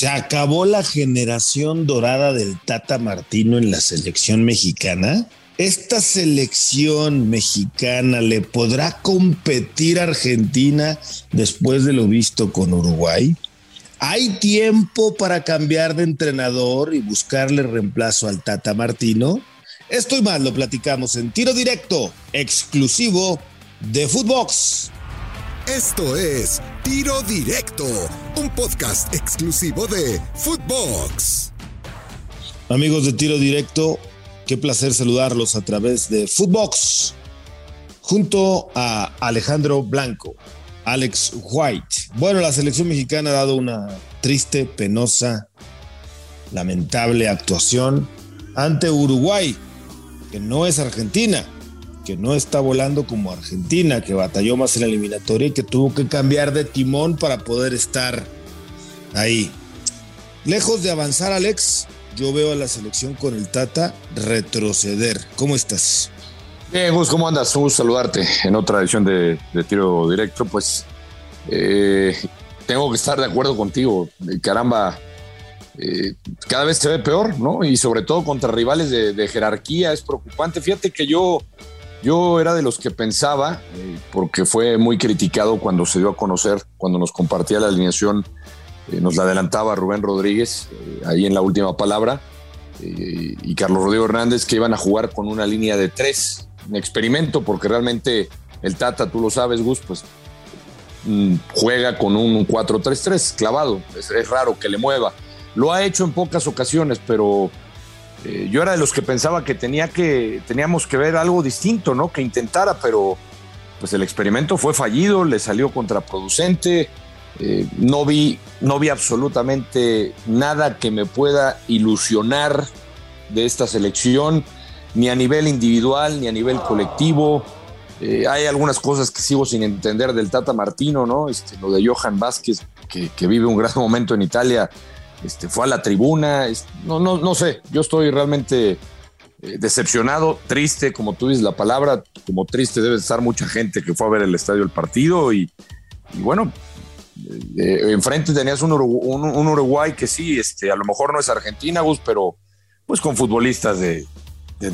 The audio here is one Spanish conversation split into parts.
Se acabó la generación dorada del Tata Martino en la selección mexicana. ¿Esta selección mexicana le podrá competir a Argentina después de lo visto con Uruguay? ¿Hay tiempo para cambiar de entrenador y buscarle reemplazo al Tata Martino? Esto y más lo platicamos en tiro directo, exclusivo de Footbox. Esto es Tiro Directo, un podcast exclusivo de Footbox. Amigos de Tiro Directo, qué placer saludarlos a través de Footbox, junto a Alejandro Blanco, Alex White. Bueno, la selección mexicana ha dado una triste, penosa, lamentable actuación ante Uruguay, que no es Argentina no está volando como Argentina, que batalló más en la eliminatoria y que tuvo que cambiar de timón para poder estar ahí. Lejos de avanzar, Alex, yo veo a la selección con el Tata retroceder. ¿Cómo estás? Bien, Gus, ¿cómo andas? Un gusto saludarte en otra edición de, tiro directo. Pues eh, tengo que estar de acuerdo contigo. Caramba, eh, cada vez se ve peor, ¿no? Y sobre todo contra rivales de jerarquía es preocupante. Fíjate que yo yo era de los que pensaba, eh, porque fue muy criticado cuando se dio a conocer, cuando nos compartía la alineación, eh, nos la adelantaba Rubén Rodríguez, eh, ahí en la última palabra, y Carlos Rodrigo Hernández, que iban a jugar con una línea de tres, un experimento, porque realmente el Tata, tú lo sabes, Gus, pues mm, juega con un 4-3-3 clavado, es raro que le mueva. Lo ha hecho en pocas ocasiones, pero eh, yo era de los que pensaba que, tenía que teníamos que ver algo distinto, ¿no? Que intentara, pero pues el experimento fue fallido, le salió contraproducente. Eh, no, vi, no vi absolutamente nada que me pueda ilusionar de esta selección, ni a nivel individual, ni a nivel colectivo. Eh, hay algunas cosas que sigo sin entender del Tata Martino, ¿no? Este, lo de Johan Vázquez, que, que vive un gran momento en Italia este, fue a la tribuna, no, no, no sé, yo estoy realmente eh, decepcionado, triste, como tú dices la palabra, como triste debe estar mucha gente que fue a ver el estadio el partido y, bueno, eh, enfrente tenías un, Uruguay que sí, este, a lo mejor no es Argentina, Gus, pero pues con futbolistas de,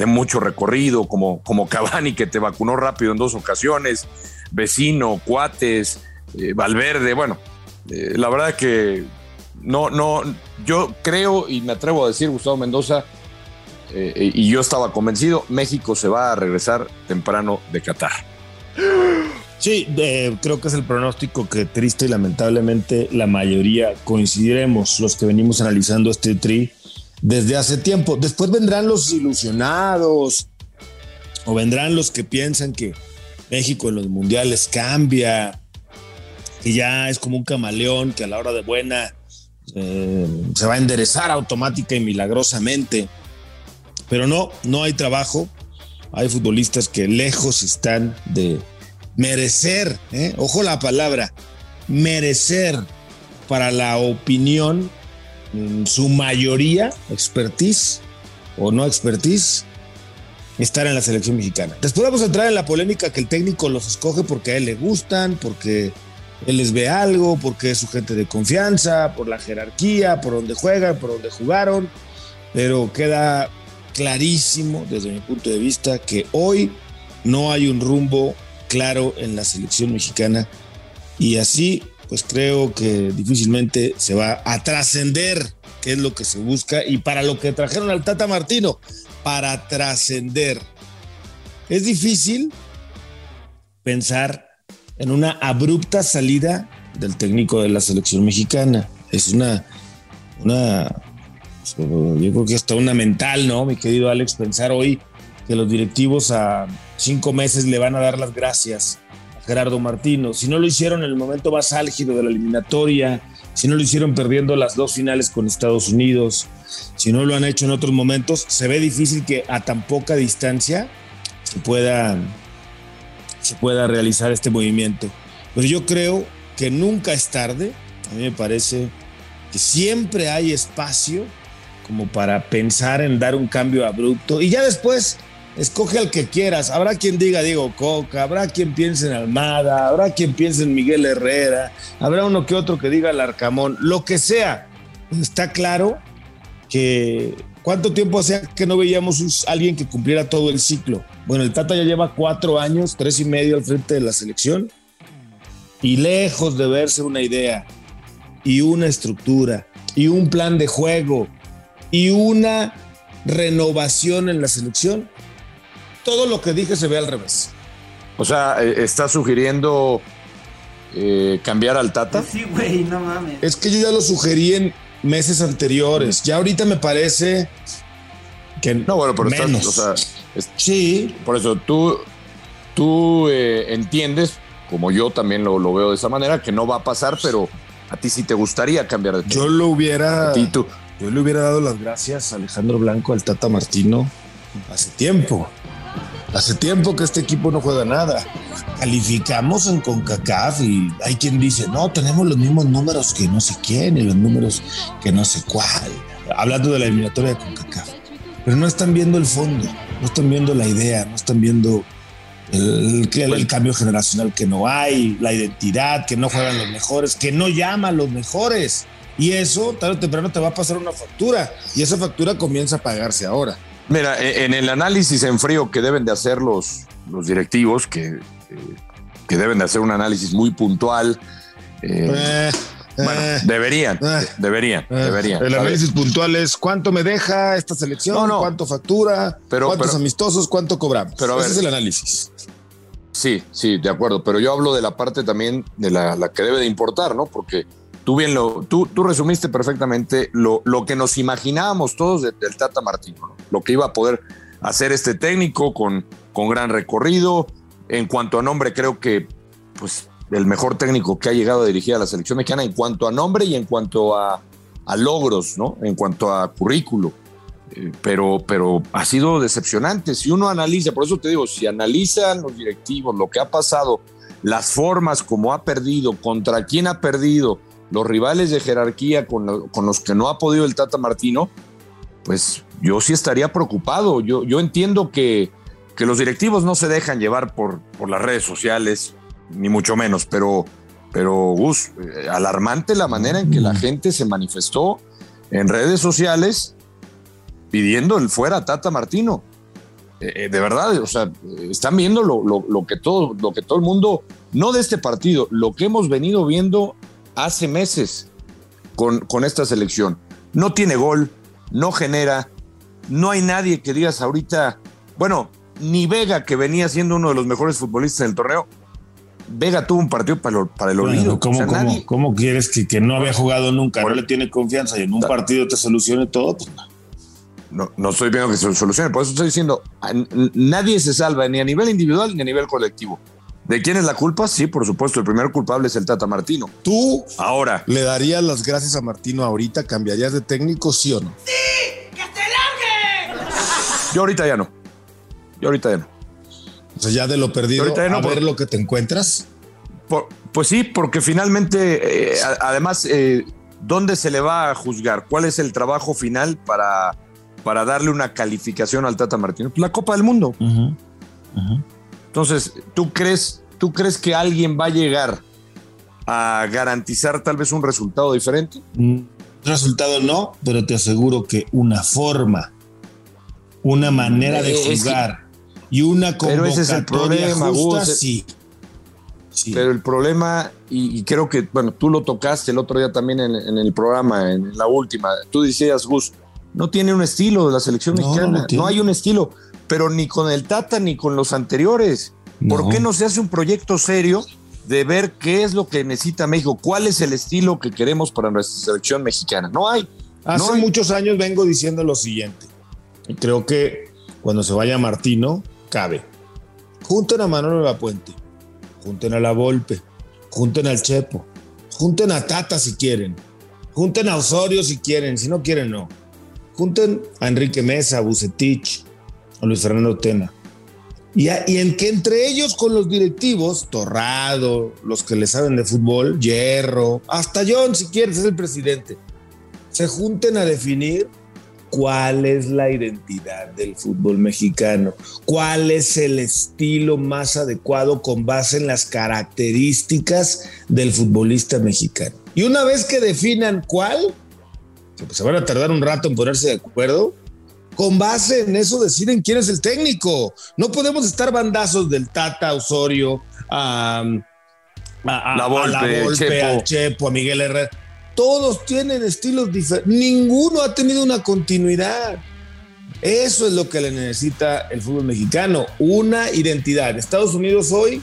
mucho recorrido, como, como Cavani que te vacunó rápido en dos ocasiones, vecino, cuates, eh, Valverde, bueno, la verdad que no, no, yo creo y me atrevo a decir, Gustavo Mendoza, eh, y yo estaba convencido, México se va a regresar temprano de Qatar. Sí, creo que es el pronóstico que triste y lamentablemente la mayoría coincidiremos los que venimos analizando este tri desde hace tiempo. Después vendrán los ilusionados o vendrán los que piensan que México en los mundiales cambia, que ya es como un camaleón que a la hora de buena eh, se va a enderezar automática y milagrosamente. Pero no, no hay trabajo. Hay futbolistas que lejos están de merecer, ¿eh? ojo la palabra, merecer para la opinión, en su mayoría, expertise o no expertise, estar en la selección mexicana. Después vamos a entrar en la polémica que el técnico los escoge porque a él le gustan, porque él les ve algo porque es su gente de confianza, por la jerarquía, por donde juegan, por donde jugaron, pero queda clarísimo desde mi punto de vista que hoy no hay un rumbo claro en la selección mexicana y así pues creo que difícilmente se va a trascender, que es lo que se busca y para lo que trajeron al Tata Martino, para trascender. Es difícil pensar en una abrupta salida del técnico de la selección mexicana. Es una, una, yo creo que hasta una mental, ¿no? Mi querido Alex, pensar hoy que los directivos a cinco meses le van a dar las gracias a Gerardo Martino. Si no lo hicieron en el momento más álgido de la eliminatoria, si no lo hicieron perdiendo las dos finales con Estados Unidos, si no lo han hecho en otros momentos, se ve difícil que a tan poca distancia se pueda se pueda realizar este movimiento. Pero yo creo que nunca es tarde. A mí me parece que siempre hay espacio como para pensar en dar un cambio abrupto y ya después escoge al que quieras. Habrá quien diga Diego Coca, habrá quien piense en Almada, habrá quien piense en Miguel Herrera, habrá uno que otro que diga Larcamón, lo que sea. está claro que cuánto tiempo hacía que no veíamos a alguien que cumpliera todo el ciclo. Bueno, el Tata ya lleva cuatro años, tres y medio al frente de la selección y lejos de verse una idea y una estructura y un plan de juego y una renovación en la selección, todo lo que dije se ve al revés. O sea, eh, está sugiriendo eh, cambiar al Tata. Sí, güey, no mames. Es que yo ya lo sugerí en meses anteriores. Ya ahorita me parece que no, bueno, pero menos. Estás, o sea, sí. Por eso tú, tú eh, entiendes, como yo también lo, lo, veo de esa manera, que no va a pasar, pero a ti sí te gustaría cambiar de tema. Yo lo hubiera. tú. Yo le hubiera dado las gracias a Alejandro Blanco, al Tata Martino, hace tiempo. Hace tiempo que este equipo no juega nada. Calificamos en CONCACAF y hay quien dice, no, tenemos los mismos números que no sé quién y los números que no sé cuál. Hablando de la eliminatoria de CONCACAF. Pero no están viendo el fondo, no están viendo la idea, no están viendo el, el, cambio generacional que no hay, la identidad, que no juegan los mejores, que no llaman los mejores. Y eso, tarde o temprano, te va a pasar una factura. Y esa factura comienza a pagarse ahora. Mira, e, en el análisis en frío que deben de hacer los, los directivos, que, eh, que deben de hacer un análisis muy puntual. Eh, eh, bueno, deberían, deberían, deberían. El análisis puntual es cuánto me deja esta selección, cuánto factura, cuántos amistosos, cuánto cobramos. Pero Ese es el análisis. Sí, sí, de acuerdo. Pero yo hablo de la parte también de la, la que debe de importar, ¿no? Porque Tú bien lo, tú, tú resumiste perfectamente lo, lo que nos imaginábamos todos del Tata Martino, lo que iba a poder hacer este técnico con, con gran recorrido. En cuanto a nombre, creo que pues el mejor técnico que ha llegado a dirigir a la selección mexicana en cuanto a nombre y en cuanto a, logros, ¿no? En cuanto a currículo. Eh, pero, pero ha sido decepcionante. Si uno analiza, por eso te digo, si analizan los directivos lo que ha pasado, las formas como ha perdido, contra quién ha perdido, los rivales de jerarquía con, los que no ha podido el Tata Martino, pues yo sí estaría preocupado. Yo, yo entiendo que, que los directivos no se dejan llevar por, por las redes sociales, ni mucho menos, pero, pero Gus, eh, alarmante la manera en que la gente se manifestó en redes sociales pidiendo el fuera Tata Martino. Eh, eh, de verdad, o sea, están viendo lo, lo, que todo, lo que todo el mundo, no de este partido, lo que hemos venido viendo hace meses con, con esta selección. No tiene gol, no genera, no hay nadie que digas ahorita, bueno, ni Vega, que venía siendo uno de los mejores futbolistas del torneo, Vega tuvo un partido para, para el olvido. ¿cómo, quieres que, que, no había jugado nunca, no le tiene confianza y en un partido te solucione todo? Pues no, no estoy viendo que se solucione, por eso estoy diciendo, nadie se salva ni a nivel individual ni a nivel colectivo. ¿De quién es la culpa? Sí, por supuesto, el primer culpable es el Tata Martino. ¿Tú ahora le darías las gracias a Martino ahorita? ¿Cambiarías de técnico, sí o no? ¡Sí! ¡Que se largue! Yo ahorita ya no. Yo ahorita ya no. O sea, ya de lo perdido, a ver lo que te encuentras. pues sí, porque finalmente, eh, además, eh, ¿dónde se le va a juzgar? ¿Cuál es el trabajo final para, para darle una calificación al Tata Martino? Pues la Copa del Mundo. Entonces, ¿tú crees, ¿tú crees que alguien va a llegar a garantizar tal vez un resultado diferente? Un resultado no, pero te aseguro que una forma, una manera de jugar y una convocatoria pero ese es el problema, justa, sí. Pero el problema, y, creo que, bueno, tú lo tocaste el otro día también en, el programa, en la última, tú decías, Gus, no tiene un estilo de la selección mexicana, no hay un estilo pero ni con el Tata ni con los anteriores. ¿Por qué no se hace un proyecto serio de ver qué es lo que necesita México? ¿Cuál es el estilo que queremos para nuestra selección mexicana? No hay. Hace muchos años vengo diciendo lo siguiente. Y creo que cuando se vaya Martino, cabe. Junten a Manuel La Puente, junten a La Volpe, junten al Chepo, junten a Tata si quieren, junten a Osorio si quieren, si no quieren, no. Junten a Enrique Mesa, a Bucetich, a Luis Fernando Tena. Y, y, en que entre ellos con los directivos, Torrado, los que le saben de fútbol, Hierro, hasta John si quieres, es el presidente, se junten a definir cuál es la identidad del fútbol mexicano, cuál es el estilo más adecuado con base en las características del futbolista mexicano. Y una vez que definan cuál, se van a tardar un rato en ponerse de acuerdo. Con base en eso deciden quién es el técnico. No podemos estar bandazos del Tata Osorio a, a, la Volpe, al Chepo, a Miguel Herrera. Todos tienen estilos diferentes. Ninguno ha tenido una continuidad. Eso es lo que le necesita el fútbol mexicano, una identidad. Estados Unidos hoy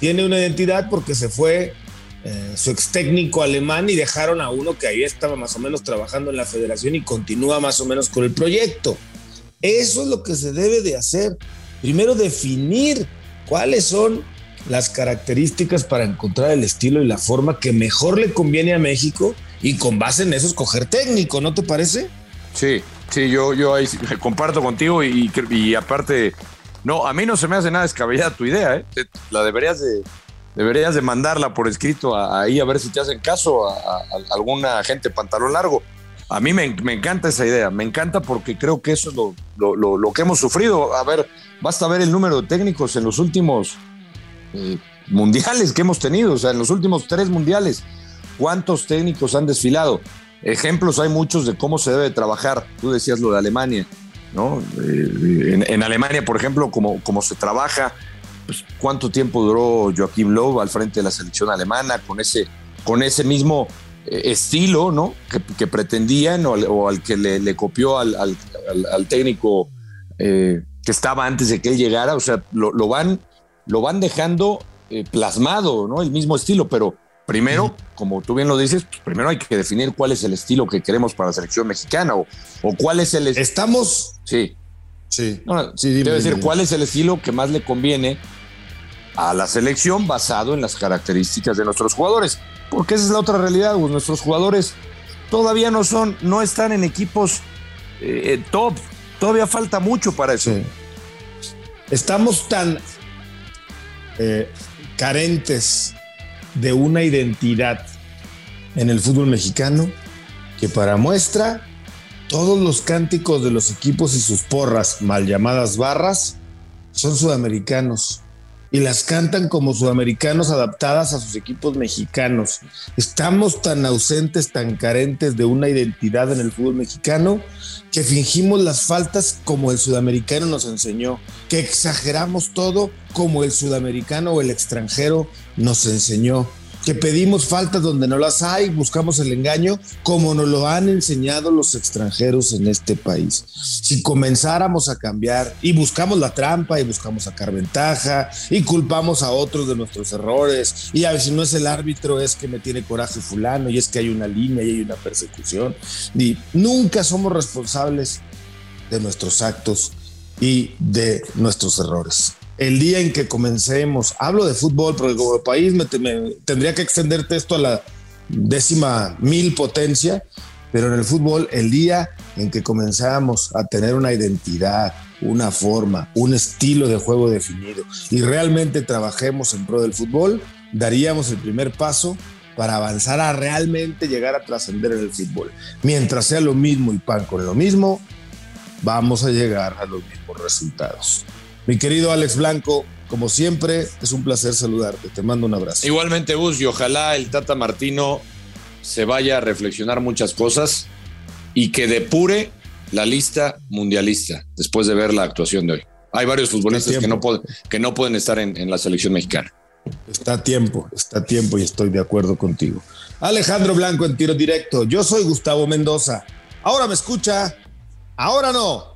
tiene una identidad porque se fue eh, su ex técnico alemán y dejaron a uno que ahí estaba más o menos trabajando en la federación y continúa más o menos con el proyecto. Eso es lo que se debe de hacer. Primero definir cuáles son las características para encontrar el estilo y la forma que mejor le conviene a México y con base en eso escoger técnico, ¿no te parece? Sí, sí, yo, yo ahí comparto contigo y, y aparte, no, a mí no se me hace nada descabellada tu idea, ¿eh? La deberías de, deberías de mandarla por escrito ahí a ver si te hacen caso a, alguna gente pantalón largo. A mí me, encanta esa idea, me encanta porque creo que eso es lo, lo, que hemos sufrido. A ver, basta ver el número de técnicos en los últimos eh, mundiales que hemos tenido, o sea, en los últimos tres mundiales, ¿cuántos técnicos han desfilado? Ejemplos hay muchos de cómo se debe trabajar. Tú decías lo de Alemania, ¿no? Eh, en, Alemania, por ejemplo, como, como se trabaja, pues, ¿cuánto tiempo duró Joaquim Löw al frente de la selección alemana con ese, con ese mismo eh, estilo, ¿no? Que, pretendían o, al que le, copió al, técnico que estaba antes de que él llegara, o sea, lo, lo van lo van dejando eh, plasmado, ¿no? El mismo estilo, pero primero, como tú bien lo dices, pues, primero hay que definir cuál es el estilo que queremos para la selección mexicana o, cuál es el... Estamos... Sí. Sí. sí debe decir cuál es el estilo que más le conviene a la selección basado en las características de nuestros jugadores. Porque esa es la otra realidad, pues, nuestros jugadores todavía no son, no están en equipos eh, top, todavía falta mucho para eso. Estamos tan eh, carentes de una identidad en el fútbol mexicano que para muestra todos los cánticos de los equipos y sus porras, mal llamadas barras, son sudamericanos y las cantan como sudamericanos adaptadas a sus equipos mexicanos. Estamos tan ausentes, tan carentes de una identidad en el fútbol mexicano que fingimos las faltas como el sudamericano nos enseñó, que exageramos todo como el sudamericano o el extranjero nos enseñó que pedimos faltas donde no las hay, buscamos el engaño, como nos lo han enseñado los extranjeros en este país. Si comenzáramos a cambiar y buscamos la trampa y buscamos sacar ventaja y culpamos a otros de nuestros errores y a ver si no es el árbitro es que me tiene coraje fulano y es que hay una línea y hay una persecución y nunca somos responsables de nuestros actos y de nuestros errores el día en que comencemos, hablo de fútbol, porque como país me, tendría que extenderte esto a la décima mil potencia, pero en el fútbol, el día en que comenzamos a tener una identidad, una forma, un estilo de juego definido y realmente trabajemos en pro del fútbol, daríamos el primer paso para avanzar a realmente llegar a trascender en el fútbol. Mientras sea lo mismo y pan con lo mismo, vamos a llegar a los mismos resultados. Mi querido Alex Blanco, como siempre, es un placer saludarte. Te mando un abrazo. Igualmente, Gus, y ojalá el Tata Martino se vaya a reflexionar muchas cosas y que depure la lista mundialista después de ver la actuación de hoy. Hay varios futbolistas que no, que no pueden estar en, en la selección mexicana. Está a tiempo, está a tiempo y estoy de acuerdo contigo. Alejandro Blanco en tiro directo. Yo soy Gustavo Mendoza. Ahora me escucha, ahora no.